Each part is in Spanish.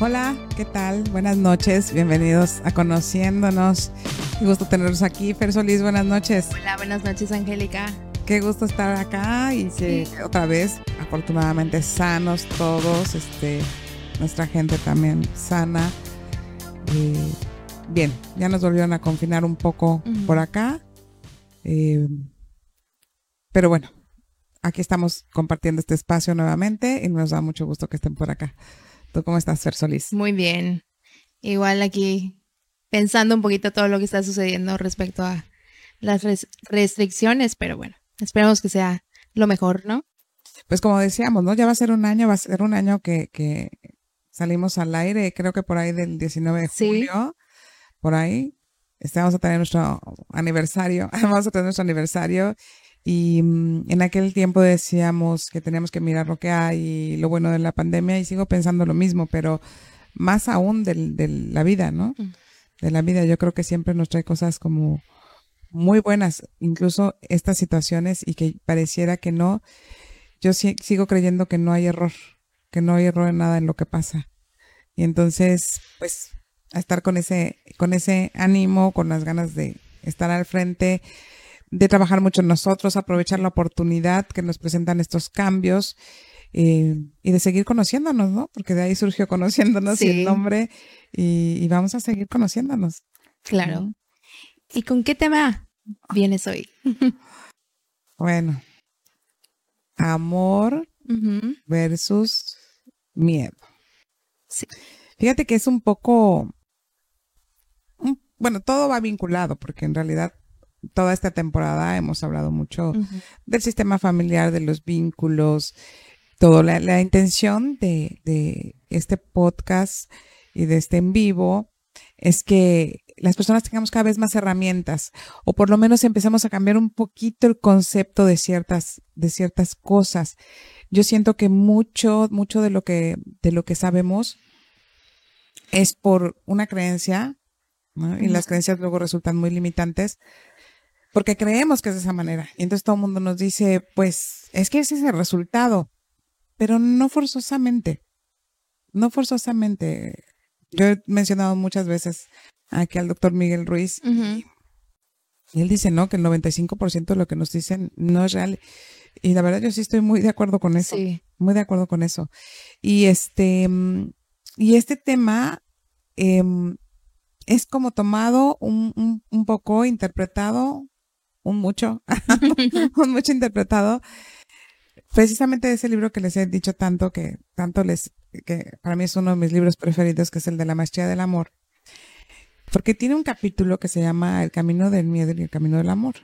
Hola, ¿qué tal? Buenas noches, bienvenidos a Conociéndonos. Qué gusto tenerlos aquí. Fer Solís, buenas noches. Hola, buenas noches, Angélica. Qué gusto estar acá y que otra vez, afortunadamente, sanos todos, este, nuestra gente también sana. Eh, bien, ya nos volvieron a confinar un poco por acá. Eh, pero bueno, aquí estamos compartiendo este espacio nuevamente y nos da mucho gusto que estén por acá. ¿Tú cómo estás, Fer Solís? Muy bien. Igual aquí pensando un poquito todo lo que está sucediendo respecto a las restricciones, pero bueno, esperemos que sea lo mejor, ¿no? Pues como decíamos, ¿no? Ya va a ser un año, va a ser un año que, que salimos al aire, creo que por ahí del 19 de julio, por ahí. Este, vamos a tener nuestro aniversario, vamos a tener nuestro aniversario y mm, en aquel tiempo decíamos que teníamos que mirar lo que hay y lo bueno de la pandemia y sigo pensando lo mismo, pero más aún de, la vida, ¿no? Mm. De la vida, yo creo que siempre nos trae cosas como muy buenas, incluso estas situaciones y que pareciera que no, yo sigo creyendo que no hay error, que no hay error en nada en lo que pasa. Y entonces, pues, a estar con ese, con ese ánimo, con las ganas de estar al frente, de trabajar mucho en nosotros, aprovechar la oportunidad que nos presentan estos cambios eh, y de seguir conociéndonos, ¿no? Porque de ahí surgió conociéndonos y el nombre y, vamos a seguir conociéndonos. Claro. ¿Y con qué tema vienes hoy? bueno, amor versus miedo. Sí. Fíjate que es un poco, bueno, todo va vinculado porque en realidad toda esta temporada hemos hablado mucho del sistema familiar, de los vínculos, todo. La, intención de, de, este podcast y de este en vivo es que las personas tengamos cada vez más herramientas o por lo menos empezamos a cambiar un poquito el concepto de ciertas, de ciertas cosas. Yo siento que mucho, mucho de lo que, de lo que sabemos es por una creencia, y las creencias luego resultan muy limitantes, porque creemos que es de esa manera. Y entonces todo el mundo nos dice, pues es que ese es el resultado, pero no forzosamente, no forzosamente. Yo he mencionado muchas veces aquí al doctor Miguel Ruiz y, él dice, no, que el 95% de lo que nos dicen no es real. Y la verdad yo sí estoy muy de acuerdo con eso, muy de acuerdo con eso. Y este, y este tema em, es como tomado un, un poco interpretado un mucho, un mucho interpretado, precisamente ese libro que les he dicho tanto, que tanto les, que para mí es uno de mis libros preferidos, que es el de la maestría del amor, porque tiene un capítulo que se llama El camino del miedo y el camino del amor.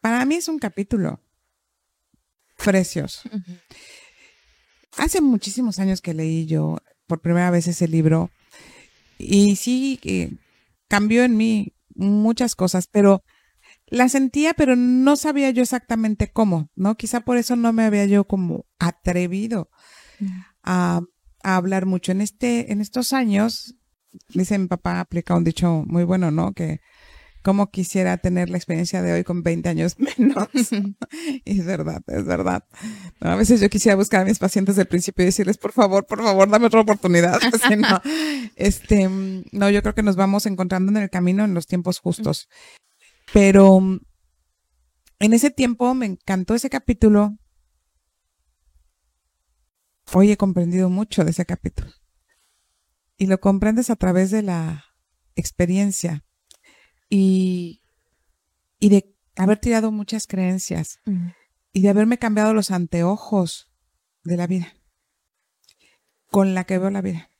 Para mí es un capítulo precioso. Hace muchísimos años que leí yo por primera vez ese libro y sí cambió en mí muchas cosas, pero la sentía, pero no sabía yo exactamente cómo, ¿no? Quizá por eso no me había yo como atrevido a, hablar mucho. En este, en estos años, dice mi papá, aplica un dicho muy bueno, ¿no? Que como quisiera tener la experiencia de hoy con 20 años menos. y es verdad, es verdad. a veces yo quisiera buscar a mis pacientes del principio y decirles, por favor, por favor, dame otra oportunidad. no, este, no, yo creo que nos vamos encontrando en el camino en los tiempos justos. Pero mm, en ese tiempo me encantó ese capítulo. Hoy he comprendido mucho de ese capítulo. Y lo comprendes a través de la experiencia y, y de haber tirado muchas creencias y de haberme cambiado los anteojos de la vida con la que veo la vida.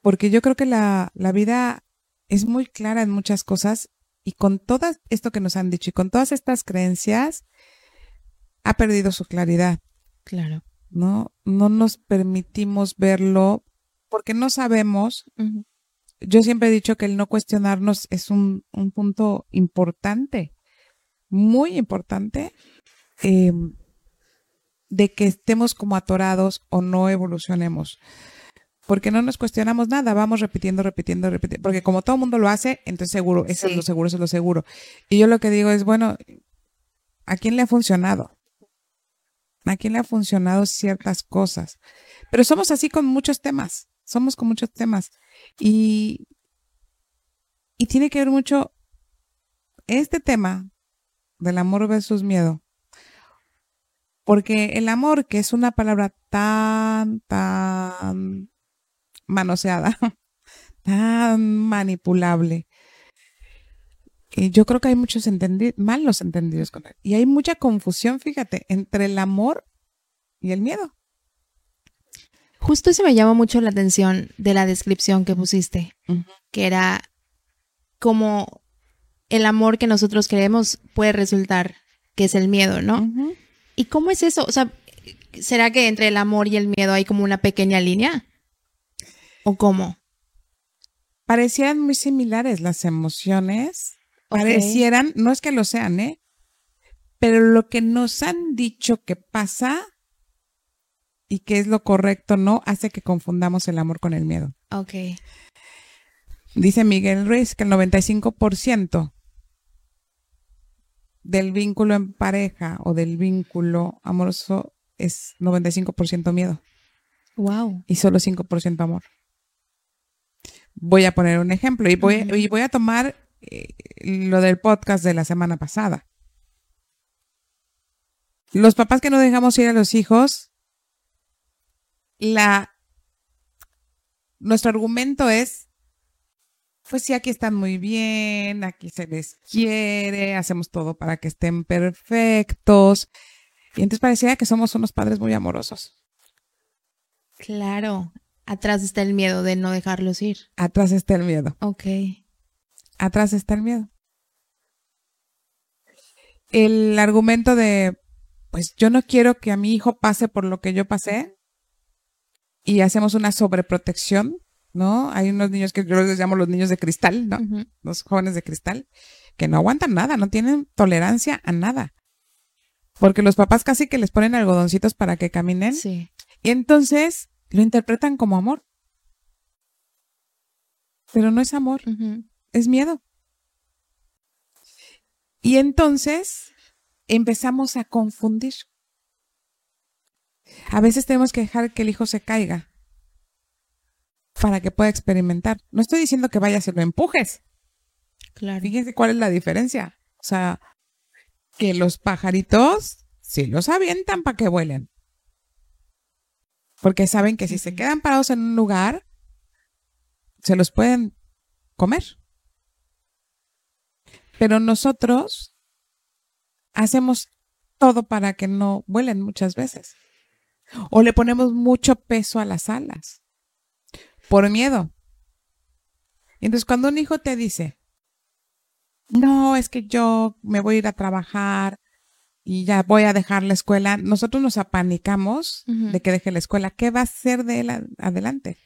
Porque yo creo que la, la vida es muy clara en muchas cosas y con todo esto que nos han dicho y con todas estas creencias, ha perdido su claridad. Claro. No, no nos permitimos verlo porque no sabemos. Yo siempre he dicho que el no cuestionarnos es un, punto importante, muy importante, em, de que estemos como atorados o no evolucionemos porque no nos cuestionamos nada, vamos repitiendo, repitiendo, repitiendo, porque como todo el mundo lo hace, entonces seguro, eso es lo seguro, eso es lo seguro. Y yo lo que digo es, bueno, ¿a quién le ha funcionado? ¿A quién le ha funcionado ciertas cosas? Pero somos así con muchos temas, somos con muchos temas. Y, y tiene que ver mucho este tema del amor versus miedo. Porque el amor, que es una palabra tan, tan manoseada, tan manipulable, y yo creo que hay muchos entendidos, malos entendidos con él. Y hay mucha confusión, fíjate, entre el amor y el miedo. Justo eso me llama mucho la atención de la descripción que pusiste, que era como el amor que nosotros queremos puede resultar que es el miedo, ¿no? ¿Y cómo es eso? O sea, ¿será que entre el amor y el miedo hay como una pequeña línea? ¿O cómo? Parecían muy similares las emociones parecieran, no es que lo sean, ¿eh? Pero lo que nos han dicho que pasa y que es lo correcto, no, hace que confundamos el amor con el miedo. Ok. Dice Miguel Ruiz que el 95% del vínculo en pareja o del vínculo amoroso es 95% miedo. Wow. Y solo 5% amor. Voy a poner un ejemplo y voy, y voy a tomar eh, lo del podcast de la semana pasada. Los papás que no dejamos ir a los hijos, la nuestro argumento es pues sí, aquí están muy bien, aquí se les quiere, hacemos todo para que estén perfectos. Y entonces parecía que somos unos padres muy amorosos. Claro, atrás está el miedo de no dejarlos ir. Atrás está el miedo. Ok atrás está el miedo. El argumento de, pues yo no quiero que a mi hijo pase por lo que yo pasé y hacemos una sobreprotección, ¿no? Hay unos niños que yo les llamo los niños de cristal, ¿no? Los jóvenes de cristal, que no aguantan nada, no tienen tolerancia a nada. Porque los papás casi que les ponen algodoncitos para que caminen. Sí. Y entonces lo interpretan como amor. Pero no es amor es miedo. Y entonces empezamos a confundir. A veces tenemos que dejar que el hijo se caiga para que pueda experimentar. No estoy diciendo que vayas y lo empujes. Claro. Fíjense cuál es la diferencia. O sea, que los pajaritos sí los avientan para que vuelen. Porque saben que si se quedan parados en un lugar, se los pueden comer. Pero nosotros hacemos todo para que no vuelen muchas veces. O le ponemos mucho peso a las alas por miedo. Entonces, cuando un hijo te dice, no, es que yo me voy a ir a trabajar y ya voy a dejar la escuela, nosotros nos apanicamos de que deje la escuela. ¿Qué va a hacer de él adelante?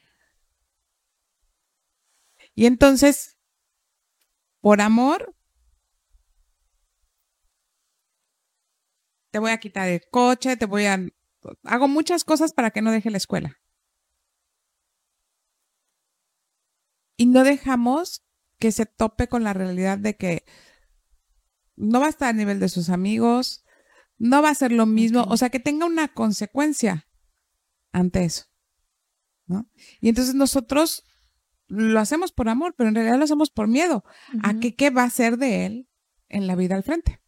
Y entonces, por amor, te voy a quitar el coche, te voy a... Hago muchas cosas para que no deje la escuela. Y no dejamos que se tope con la realidad de que no va a estar a nivel de sus amigos, no va a ser lo mismo, o sea, que tenga una consecuencia ante eso. ¿no? Y entonces nosotros lo hacemos por amor, pero en realidad lo hacemos por miedo a que qué va a ser de él en la vida al frente.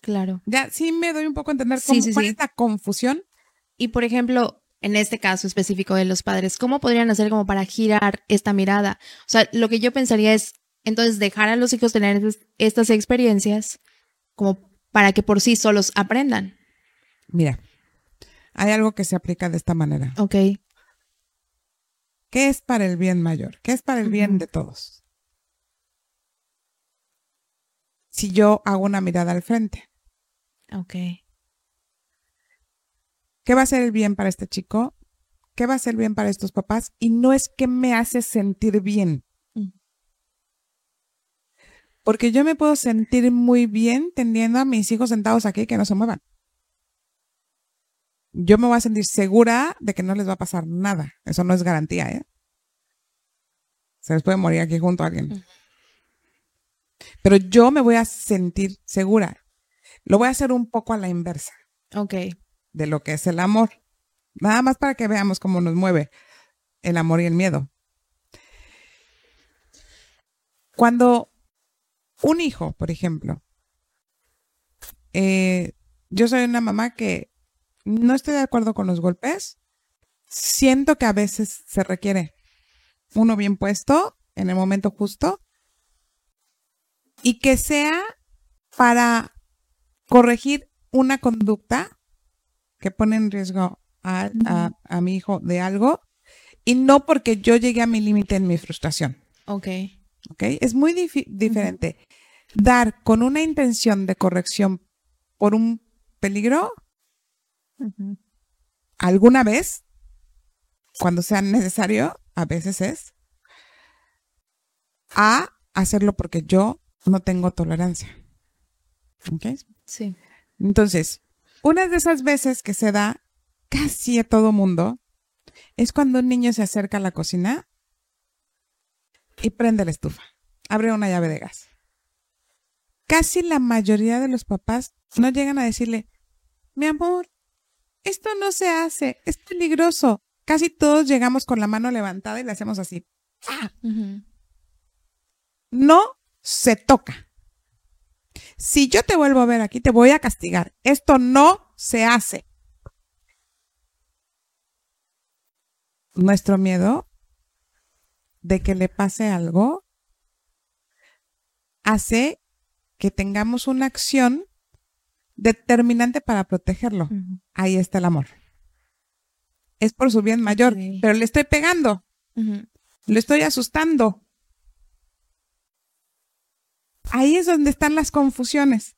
Claro. Ya sí me doy un poco a entender cómo, sí, esta confusión. Y por ejemplo, en este caso específico de los padres, ¿cómo podrían hacer como para girar esta mirada? O sea, lo que yo pensaría es entonces dejar a los hijos tener estas experiencias como para que por sí solos aprendan. Mira, hay algo que se aplica de esta manera. Ok. ¿Qué es para el bien mayor? ¿Qué es para el bien de todos? Si yo hago una mirada al frente, Ok. ¿Qué va a ser el bien para este chico? ¿Qué va a ser bien para estos papás? Y no es que me hace sentir bien. Porque yo me puedo sentir muy bien teniendo a mis hijos sentados aquí que no se muevan. Yo me voy a sentir segura de que no les va a pasar nada. Eso no es garantía, ¿eh? Se les puede morir aquí junto a alguien. Pero yo me voy a sentir segura. Lo voy a hacer un poco a la inversa. Ok. De lo que es el amor. Nada más para que veamos cómo nos mueve el amor y el miedo. Cuando un hijo, por ejemplo, eh, yo soy una mamá que no estoy de acuerdo con los golpes, siento que a veces se requiere uno bien puesto en el momento justo y que sea para corregir una conducta que pone en riesgo a, mi hijo de algo y no porque yo llegué a mi límite en mi frustración. Ok. Ok. Es muy diferente dar con una intención de corrección por un peligro alguna vez, cuando sea necesario, a veces es, a hacerlo porque yo no tengo tolerancia. ¿Ok? Sí. Entonces, una de esas veces que se da casi a todo mundo es cuando un niño se acerca a la cocina y prende la estufa, abre una llave de gas. Casi la mayoría de los papás no llegan a decirle, mi amor, esto no se hace, es peligroso. Casi todos llegamos con la mano levantada y le hacemos así. No se toca. Si yo te vuelvo a ver aquí, te voy a castigar. Esto no se hace. Nuestro miedo de que le pase algo hace que tengamos una acción determinante para protegerlo. Ahí está el amor. Es por su bien mayor, pero le estoy pegando. Le estoy asustando. Ahí es donde están las confusiones.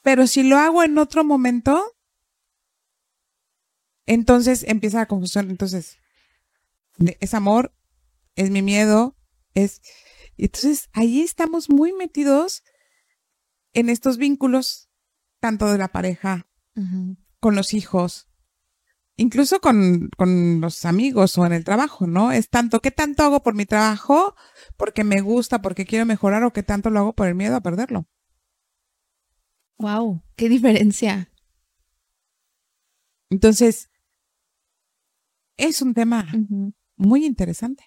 Pero si lo hago en otro momento, entonces empieza la confusión. Entonces, es amor, es mi miedo, es... Entonces, ahí estamos muy metidos en estos vínculos, tanto de la pareja, con los hijos, incluso con, con, los amigos o en el trabajo, ¿no? Es tanto, ¿qué tanto hago por mi trabajo? Porque me gusta, porque quiero mejorar o qué tanto lo hago por el miedo a perderlo. Wow, qué diferencia. Entonces, es un tema muy interesante.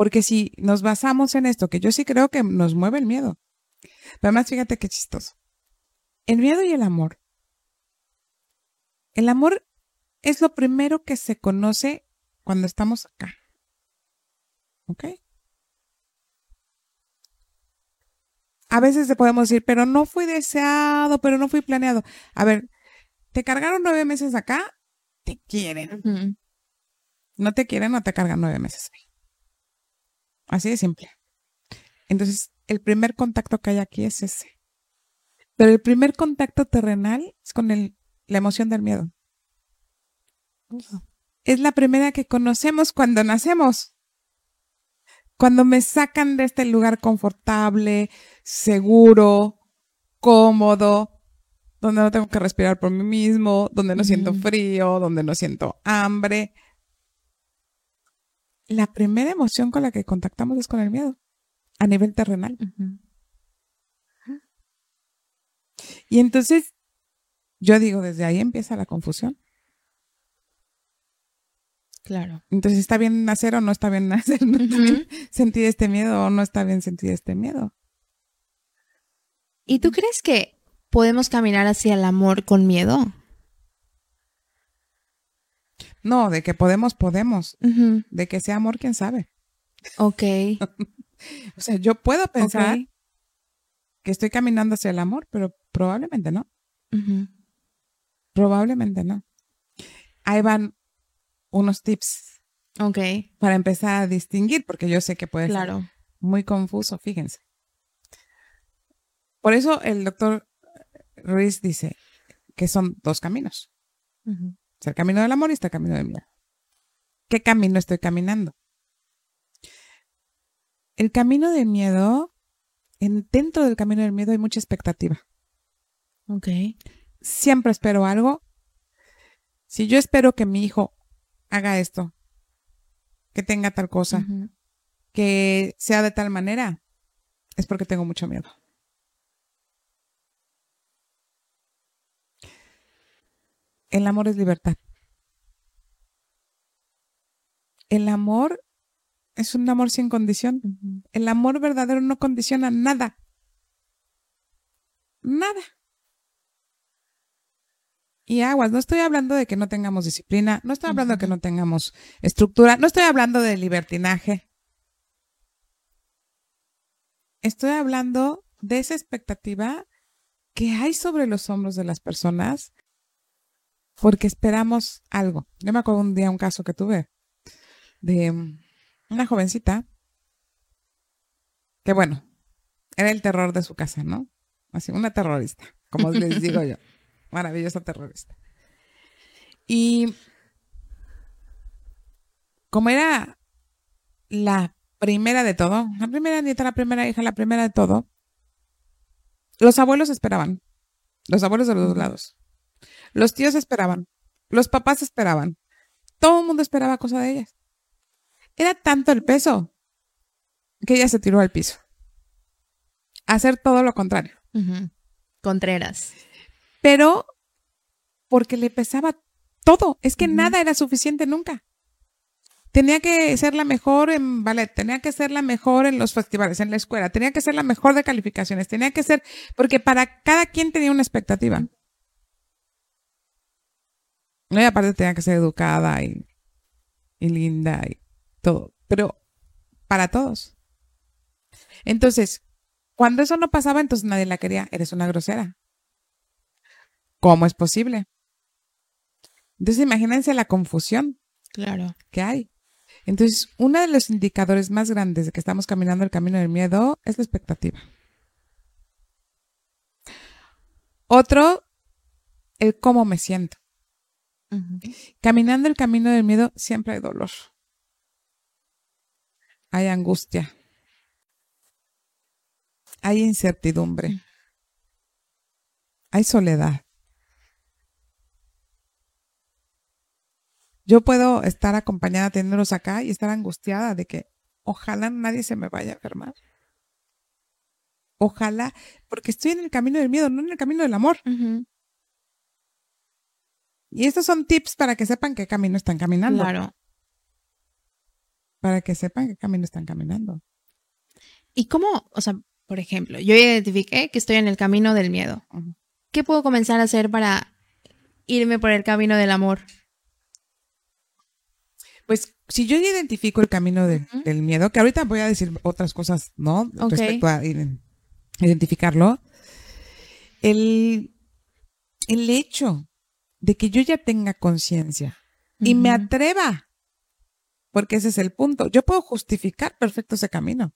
Porque si nos basamos en esto, que yo sí creo que nos mueve el miedo. Pero además, fíjate qué chistoso. El miedo y el amor. El amor es lo primero que se conoce cuando estamos acá. ¿Ok? A veces te podemos decir, pero no fui deseado, pero no fui planeado. A ver, te cargaron nueve meses acá, te quieren. No te quieren, no te cargan nueve meses. Así de simple. Entonces, el primer contacto que hay aquí es ese. Pero el primer contacto terrenal es con el, la emoción del miedo. Es la primera que conocemos cuando nacemos. Cuando me sacan de este lugar confortable, seguro, cómodo, donde no tengo que respirar por mí mismo, donde no siento frío, donde no siento hambre. La primera emoción con la que contactamos es con el miedo a nivel terrenal. Y entonces, yo digo, desde ahí empieza la confusión. Claro. Entonces, ¿está bien nacer o no está bien nacer? ¿No está bien sentir este miedo o no está bien sentir este miedo? ¿Y tú crees que podemos caminar hacia el amor con miedo? No, de que podemos, podemos. De que sea amor, quién sabe. Ok. O sea, yo puedo pensar que estoy caminando hacia el amor, pero probablemente no. Probablemente no. Ahí van unos tips. Ok. Para empezar a distinguir, porque yo sé que puede ser muy confuso, fíjense. Por eso el doctor Ruiz dice que son dos caminos. El camino del amor y está el camino del miedo. ¿Qué camino estoy caminando? El camino del miedo, en, dentro del camino del miedo hay mucha expectativa. Ok. Siempre espero algo. Si yo espero que mi hijo haga esto, que tenga tal cosa, que sea de tal manera, es porque tengo mucho miedo. El amor es libertad. El amor es un amor sin condición. El amor verdadero no condiciona nada. Nada. Y aguas, no estoy hablando de que no tengamos disciplina, no estoy hablando de que no tengamos estructura, no estoy hablando de libertinaje. Estoy hablando de esa expectativa que hay sobre los hombros de las personas porque esperamos algo. Yo me acuerdo un día un caso que tuve de una jovencita que, bueno, era el terror de su casa, ¿no? Así, una terrorista, como les digo yo. Maravillosa terrorista. Y como era la primera de todo, la primera nieta, la primera hija, la primera de todo, los abuelos esperaban, los abuelos de los dos lados. Los tíos esperaban, los papás esperaban, todo el mundo esperaba cosa de ellas. Era tanto el peso que ella se tiró al piso. Hacer todo lo contrario. Contreras. Pero porque le pesaba todo. Es que nada era suficiente nunca. Tenía que ser la mejor en ballet, tenía que ser la mejor en los festivales, en la escuela, tenía que ser la mejor de calificaciones, tenía que ser, porque para cada quien tenía una expectativa. Y aparte tenía que ser educada y, y linda y todo, pero para todos. Entonces, cuando eso no pasaba, entonces nadie la quería, eres una grosera. ¿Cómo es posible? Entonces, imagínense la confusión claro. que hay. Entonces, uno de los indicadores más grandes de que estamos caminando el camino del miedo es la expectativa. Otro, el cómo me siento. Caminando el camino del miedo siempre hay dolor. Hay angustia. Hay incertidumbre. Hay soledad. Yo puedo estar acompañada teniéndolos acá y estar angustiada de que ojalá nadie se me vaya a enfermar. Ojalá, porque estoy en el camino del miedo, no en el camino del amor. Y estos son tips para que sepan qué camino están caminando. Claro. Para que sepan qué camino están caminando. ¿Y cómo, o sea, por ejemplo, yo identifiqué que estoy en el camino del miedo? ¿Qué puedo comenzar a hacer para irme por el camino del amor? Pues si yo identifico el camino del miedo, que ahorita voy a decir otras cosas, ¿no? Respecto a identificarlo. El, el hecho de que yo ya tenga conciencia y me atreva, porque ese es el punto. Yo puedo justificar perfecto ese camino.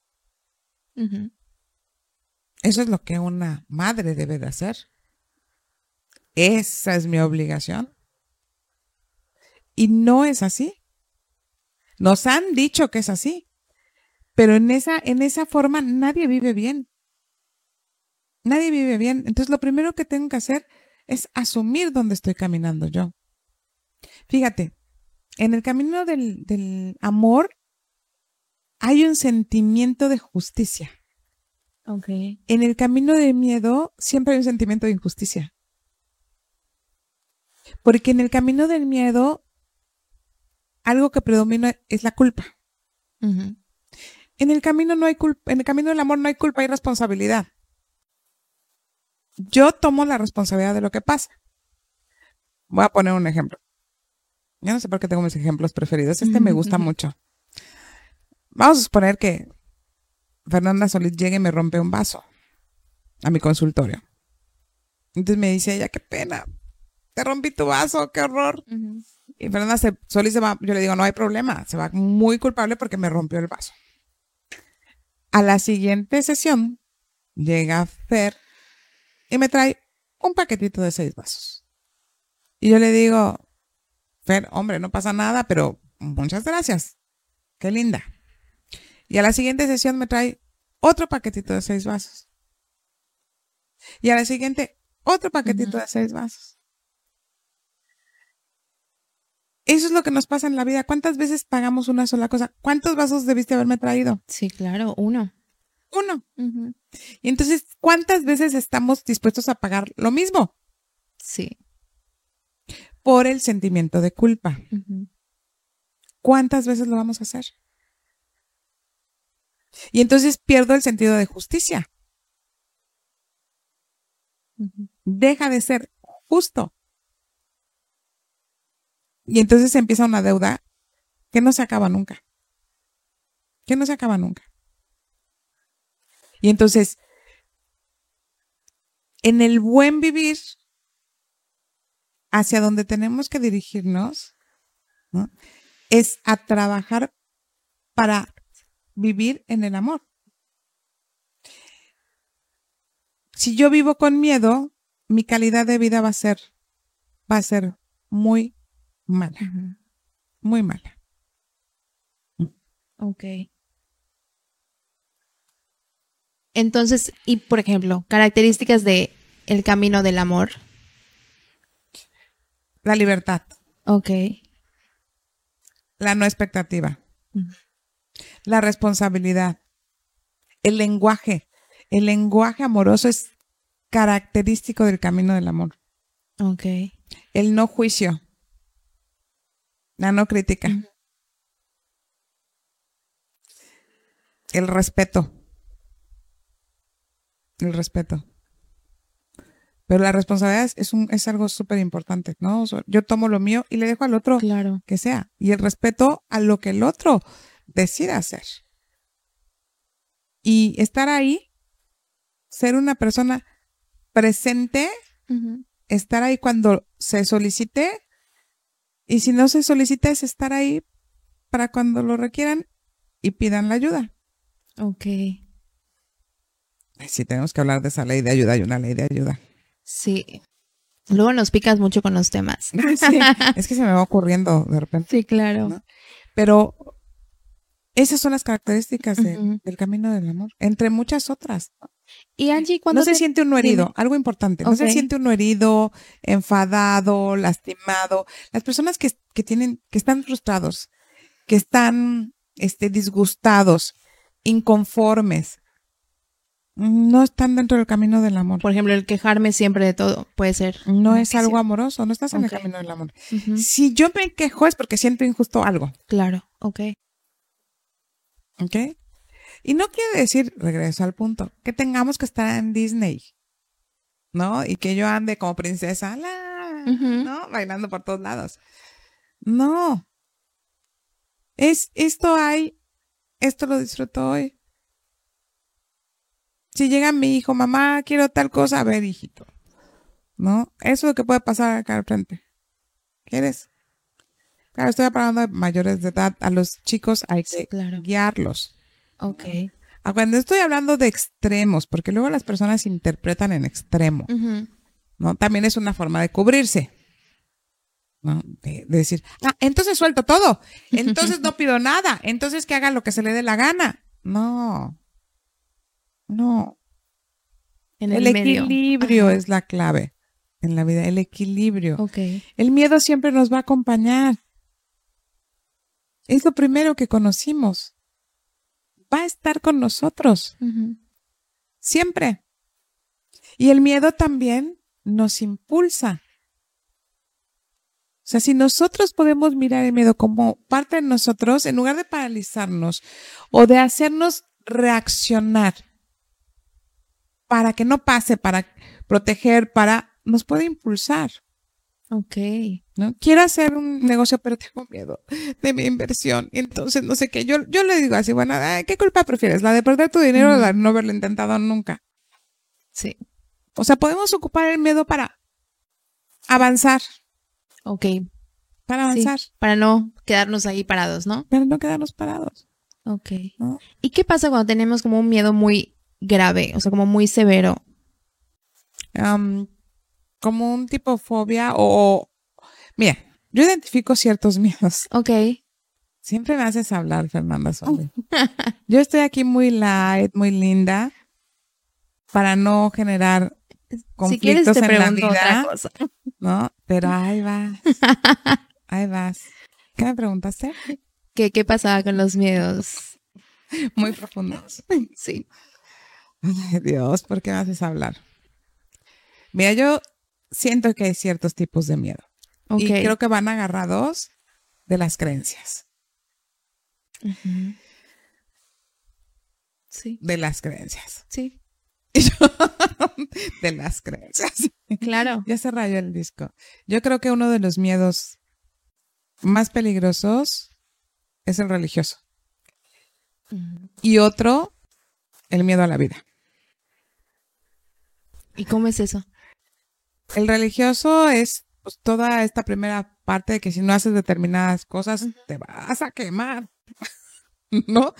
Eso es lo que una madre debe de hacer. Esa es mi obligación. Y no es así. Nos han dicho que es así, pero en esa, en esa forma nadie vive bien. Nadie vive bien. Entonces lo primero que tengo que hacer es asumir dónde estoy caminando yo. Fíjate, en el camino del, del amor hay un sentimiento de justicia. Okay. En el camino del miedo siempre hay un sentimiento de injusticia. Porque en el camino del miedo algo que predomina es la culpa. En el camino no hay culpa, en el camino del amor no hay culpa, hay responsabilidad. Yo tomo la responsabilidad de lo que pasa. Voy a poner un ejemplo. Yo no sé por qué tengo mis ejemplos preferidos. Este me gusta mucho. Vamos a suponer que Fernanda Solís llegue y me rompe un vaso a mi consultorio. Entonces me dice ella, qué pena, te rompí tu vaso, qué horror. Y Fernanda se, Solís se va, yo le digo, no hay problema, se va muy culpable porque me rompió el vaso. A la siguiente sesión llega Fer y me trae un paquetito de seis vasos. Y yo le digo, Fer, hombre, no pasa nada, pero muchas gracias. Qué linda. Y a la siguiente sesión me trae otro paquetito de seis vasos. Y a la siguiente, otro paquetito de seis vasos. Eso es lo que nos pasa en la vida. ¿Cuántas veces pagamos una sola cosa? ¿Cuántos vasos debiste haberme traído? Sí, claro, uno. Uno. Y entonces, ¿cuántas veces estamos dispuestos a pagar lo mismo? Sí. por el sentimiento de culpa. ¿Cuántas veces lo vamos a hacer? Y entonces pierdo el sentido de justicia. Deja de ser justo. Y entonces empieza una deuda que no se acaba nunca. Que no se acaba nunca. Y entonces, en el buen vivir, hacia donde tenemos que dirigirnos, ¿no? es a trabajar para vivir en el amor. Si yo vivo con miedo, mi calidad de vida va a ser, va a ser muy mala, muy mala. Ok. Entonces, y por ejemplo, características de el camino del amor. La libertad, Ok. la no expectativa, la responsabilidad, el lenguaje. El lenguaje amoroso es característico del camino del amor. Ok. El no juicio, la no crítica, el respeto, el respeto. Pero la responsabilidad es, un, es algo súper importante, ¿no? O sea, yo tomo lo mío y le dejo al otro Claro. que sea. Y el respeto a lo que el otro decida hacer. Y estar ahí, ser una persona presente, estar ahí cuando se solicite. Y si no se solicita, es estar ahí para cuando lo requieran y pidan la ayuda. Ok. Sí, tenemos que hablar de esa ley de ayuda. Hay una ley de ayuda. Sí. Luego nos picas mucho con los temas. Sí, es que se me va ocurriendo de repente. Sí, claro. ¿No? Pero esas son las características de- del camino del amor, entre muchas otras. Y Angie, cuando No se te- siente uno herido, Dime. algo importante. No se siente uno herido, enfadado, lastimado. Las personas que, que tienen, que están frustrados, que están este, disgustados, inconformes, no están dentro del camino del amor. por ejemplo, el quejarme siempre de todo puede ser. No es algo amoroso, no estás en el camino del amor. Si yo me quejo es porque siento injusto algo. Claro. Ok. ¿Ok? Y no quiere decir, regreso al punto, que tengamos que estar en Disney, ¿no? Y que yo ande como princesa, la. ¿no? Bailando por todos lados. No. Es, esto hay, esto lo disfruto hoy. Si llega mi hijo, mamá, quiero tal cosa, a ver, hijito. ¿No? Eso es lo que puede pasar acá al frente. ¿Quieres? Claro, estoy hablando de mayores de edad. A los chicos hay Sí, que claro. guiarlos. Ok. Ah, Cuando estoy hablando de extremos, porque luego las personas interpretan en extremo. ¿no? También es una forma de cubrirse. ¿no? De, de decir, ah, entonces suelto todo, entonces no pido nada, entonces que haga lo que se le dé la gana. No, no. En El, equilibrio Ajá. es la clave en la vida, el equilibrio. Ok. El miedo siempre nos va a acompañar. Es lo primero que conocimos. Va a estar con nosotros. Siempre. Y el miedo también nos impulsa. O sea, si nosotros podemos mirar el miedo como parte de nosotros, en lugar de paralizarnos o de hacernos reaccionar para que no pase, para proteger, para, nos puede impulsar. Ok. ¿no? Quiero hacer un negocio, pero tengo miedo de mi inversión. Y entonces, no sé qué. Yo, yo le digo así, bueno, ¿qué culpa prefieres? ¿La de perder tu dinero o la de no haberlo intentado nunca? Sí. O sea, podemos ocupar el miedo para avanzar, Ok. para Sí. avanzar, Para no quedarnos ahí parados, ¿no? pero no quedarnos parados. Ok. ¿no? ¿Y qué pasa cuando tenemos como un miedo muy grave? O sea, como muy severo. Como un tipo fobia o... Mira, yo identifico ciertos miedos. Ok. Siempre me haces hablar, Fernanda Solé. Yo estoy aquí muy light, muy linda, para no generar Si quieres conflictos te en la pregunto otra vida, cosa. ¿no? Pero ahí vas, ahí vas. ¿Qué me preguntaste? ¿Qué, ¿Qué pasaba con los miedos? Muy profundos. Sí. Dios, ¿por qué me haces hablar? Mira, yo siento que hay ciertos tipos de miedo. Y creo que van agarrados de las creencias. Sí. De las creencias. Sí. de las creencias. Claro. Ya se rayó el disco. Yo creo que uno de los miedos más peligrosos es el religioso. Y otro, el miedo a la vida. ¿Y cómo es eso? El religioso es pues, toda esta primera parte de que si no haces determinadas cosas, te vas a quemar. ¿No?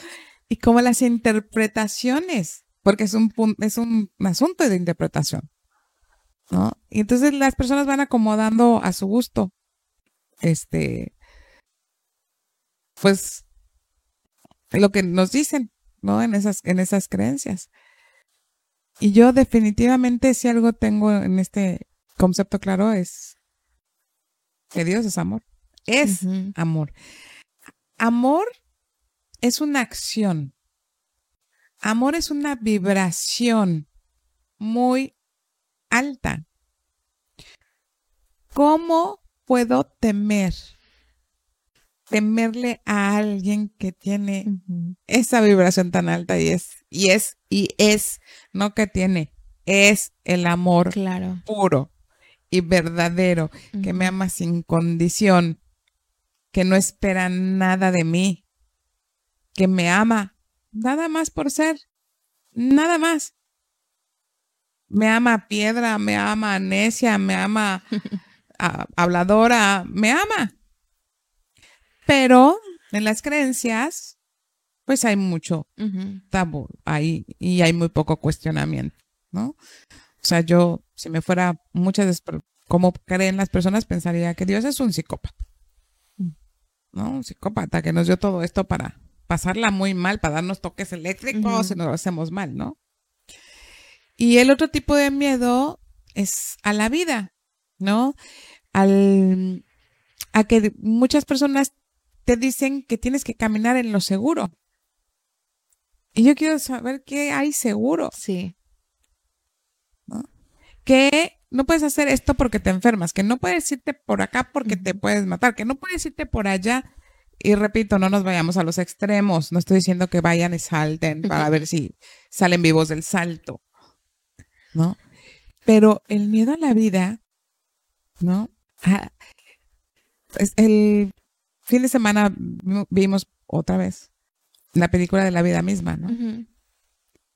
Y como las interpretaciones, porque es un, es un asunto de interpretación. ¿No? Y entonces las personas van acomodando a su gusto. Este, pues, lo que nos dicen, ¿no? En esas, en esas creencias. Y yo definitivamente si algo tengo en este concepto claro es que Dios es amor. Es amor. Amor es una acción. Amor es una vibración muy alta. ¿Cómo puedo temer? Temerle a alguien que tiene esa vibración tan alta y es, y es, y es, no que tiene, es el amor claro. puro y verdadero, que me ama sin condición, que no espera nada de mí, que me ama nada más por ser, nada más. Me ama piedra, me ama necia, me ama habladora, me ama. Pero en las creencias, pues hay mucho tabú ahí y hay muy poco cuestionamiento, ¿no? O sea, yo, si me fuera muchas veces como creen las personas, pensaría que Dios es un psicópata. ¿No? Un psicópata que nos dio todo esto para pasarla muy mal, para darnos toques eléctricos y nos lo hacemos mal, ¿no? Y el otro tipo de miedo es a la vida, ¿no? Al, a que muchas personas te dicen que tienes que caminar en lo seguro. Y yo quiero saber qué hay seguro. Sí que no puedes hacer esto porque te enfermas, que no puedes irte por acá porque te puedes matar, que no puedes irte por allá. Y repito, no nos vayamos a los extremos. No estoy diciendo que vayan y salten para ver si salen vivos del salto. ¿No? Pero el miedo a la vida, ¿no? Ah, el fin de semana vimos otra vez la película de la vida misma, ¿no?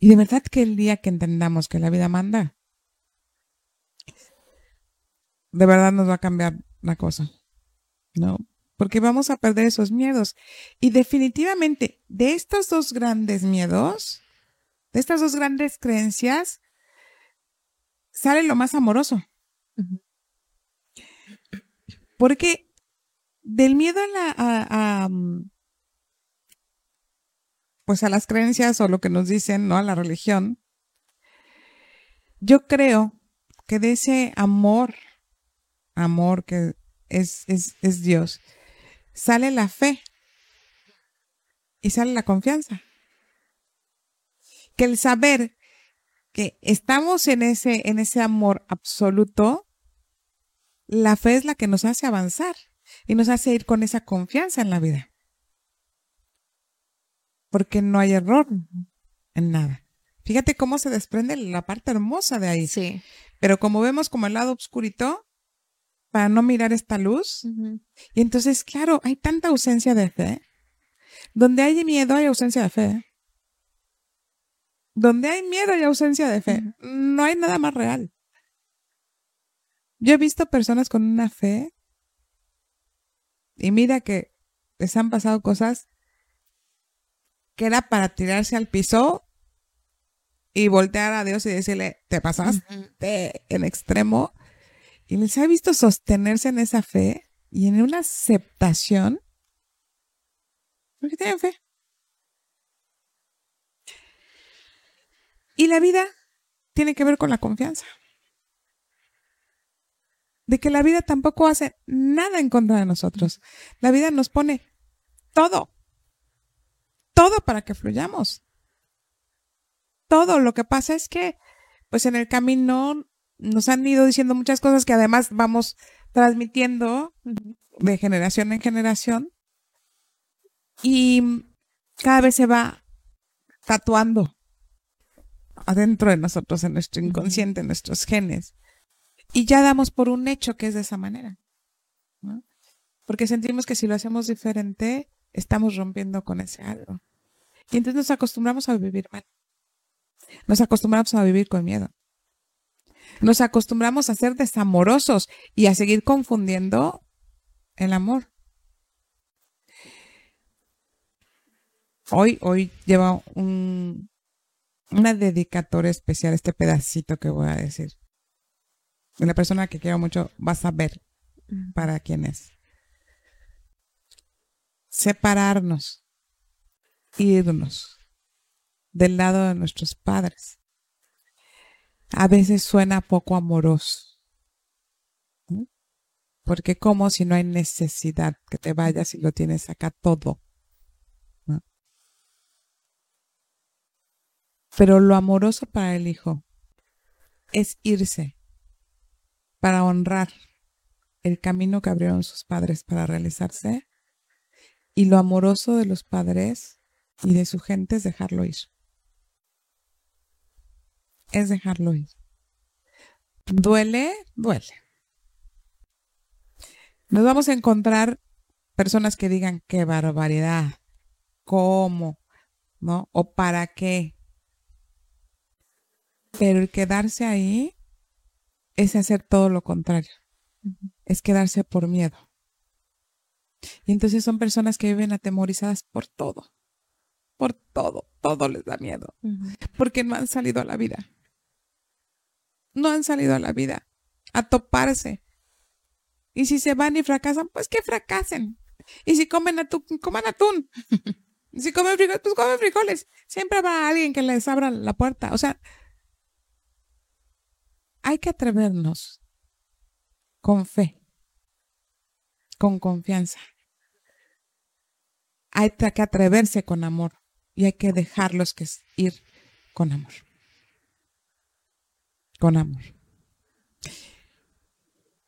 Y de verdad que el día que entendamos que la vida manda, de verdad nos va a cambiar la cosa, ¿no? Porque vamos a perder esos miedos. Y definitivamente, de estos dos grandes miedos, de estas dos grandes creencias, sale lo más amoroso. Porque del miedo a la, a, mm, pues a las creencias o lo que nos dicen, ¿no? A la religión, yo creo que de ese amor amor que es, es, Dios, sale la fe y sale la confianza. Que el saber que estamos en ese, en ese amor absoluto, la fe es la que nos hace avanzar y nos hace ir con esa confianza en la vida. Porque no hay error en nada. Fíjate cómo se desprende la parte hermosa de ahí. Sí. Pero como vemos como el lado oscurito, para no mirar esta luz. Y entonces, claro, hay tanta ausencia de fe. Donde hay miedo hay ausencia de fe. Donde hay miedo hay ausencia de fe. No hay nada más real. Yo he visto personas con una fe y mira que les han pasado cosas que era para tirarse al piso y voltear a Dios y decirle, te pasaste en extremo y les ha visto sostenerse en esa fe y en una aceptación porque tienen fe. Y la vida tiene que ver con la confianza. De que la vida tampoco hace nada en contra de nosotros. La vida nos pone todo. Todo para que fluyamos. Todo. Lo que pasa es que, pues en el camino nos han ido diciendo muchas cosas que además vamos transmitiendo de generación en generación y cada vez se va tatuando adentro de nosotros, en nuestro inconsciente, en nuestros genes. Y ya damos por un hecho que es de esa manera. Porque sentimos que si lo hacemos diferente, estamos rompiendo con ese algo. Y entonces nos acostumbramos a vivir mal. Nos acostumbramos a vivir con miedo. Nos acostumbramos a ser desamorosos y a seguir confundiendo el amor. Hoy, hoy lleva un, una dedicatoria especial este pedacito que voy a decir. La persona que quiero mucho va a saber para quién es. Separarnos, irnos del lado de nuestros padres. A veces suena poco amoroso. Porque como si no hay necesidad que te vayas y lo tienes acá todo. Pero lo amoroso para el hijo es irse para honrar el camino que abrieron sus padres para realizarse y lo amoroso de los padres y de su gente es dejarlo ir. Es dejarlo ir. Duele, duele. Nos vamos a encontrar personas que digan qué barbaridad, cómo, ¿no? O para qué. Pero el quedarse ahí es hacer todo lo contrario. Es quedarse por miedo. Y entonces son personas que viven atemorizadas por todo. Por todo. Todo les da miedo. Porque no han salido a la vida. No han salido a la vida a toparse. Y si se van y fracasan, pues que fracasen. Y si comen atún, coman atún. si comen frijoles, pues comen frijoles. Siempre habrá alguien que les abra la puerta. O sea, hay que atrevernos con fe, con confianza. Hay que atreverse con amor y hay que dejarlos que ir con amor. Con amor.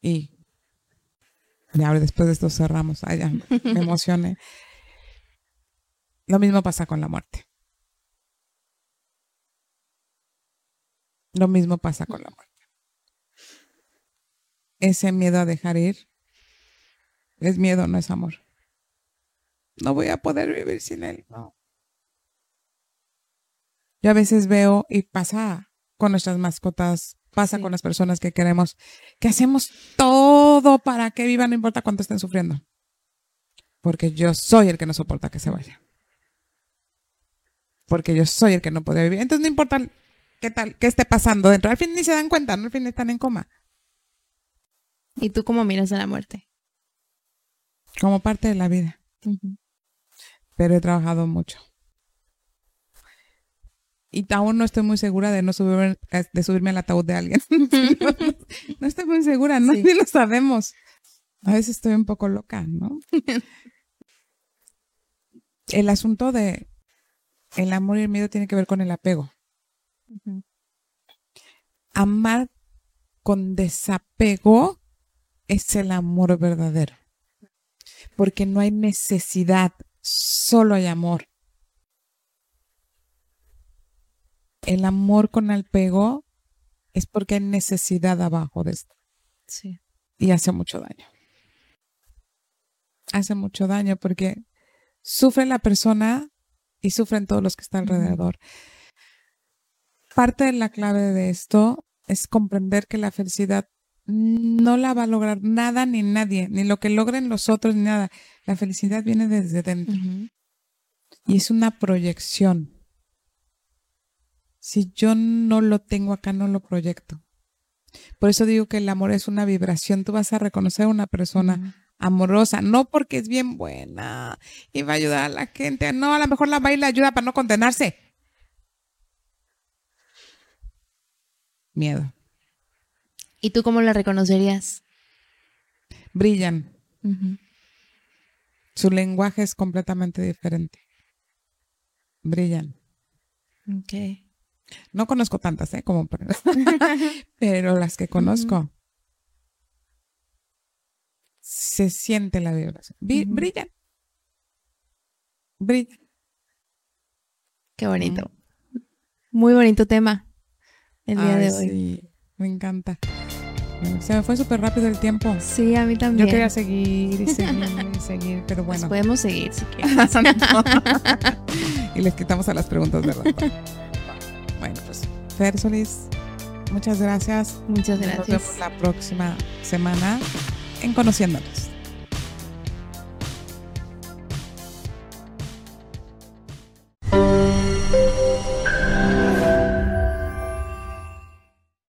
Y, ahora después de esto cerramos. Ay, me emocioné. Lo mismo pasa con la muerte. Lo mismo pasa con la muerte ese miedo a dejar ir es miedo, no es amor. No voy a poder vivir sin él. No. Yo a veces veo y pasa con nuestras mascotas, pasa con las personas que queremos, que hacemos todo para que vivan, no importa cuánto estén sufriendo. Porque yo soy el que no soporta que se vaya. Porque yo soy el que no puede vivir. Entonces no importa qué tal, qué esté pasando dentro. Al fin ni se dan cuenta, ¿no? al fin están en coma. ¿Y tú cómo miras a la muerte? Como parte de la vida. Pero he trabajado mucho. Y aún no estoy muy segura de no subirme, de subirme al ataúd de alguien. no, estoy muy segura, no lo sabemos. A veces estoy un poco loca, ¿no? el asunto de el amor y el miedo tiene que ver con el apego. Amar con desapego es el amor verdadero. Porque no hay necesidad, solo hay amor. El amor con apego es porque hay necesidad abajo de esto. Sí. Y hace mucho daño. Hace mucho daño porque sufre la persona y sufren todos los que están alrededor. Parte de la clave de esto es comprender que la felicidad no la va a lograr nada ni nadie, ni lo que logren los otros, ni nada. La felicidad viene desde dentro. Y es una proyección. Si yo no lo tengo acá, no lo proyecto. Por eso digo que el amor es una vibración. Tú vas a reconocer a una persona amorosa, no porque es bien buena y va a ayudar a la gente. No, a lo mejor la va y la ayuda para no condenarse. Miedo. ¿Y tú cómo la reconocerías? Brillan. Su lenguaje es completamente diferente. Brillan. Ok. No conozco tantas, ¿eh? Como, pero las que conozco. se siente la vibración. Brillan. Brillan. Qué bonito. Muy bonito tema el día de hoy. Sí, me encanta. Se me fue súper rápido el tiempo. Sí, a mí también. Yo quería seguir y seguir y seguir, pero bueno. podemos seguir si quieres. y les quitamos a las preguntas de rato. bueno, pues Fer Solís, muchas gracias. Muchas gracias. Nos vemos la próxima semana en Conociéndonos.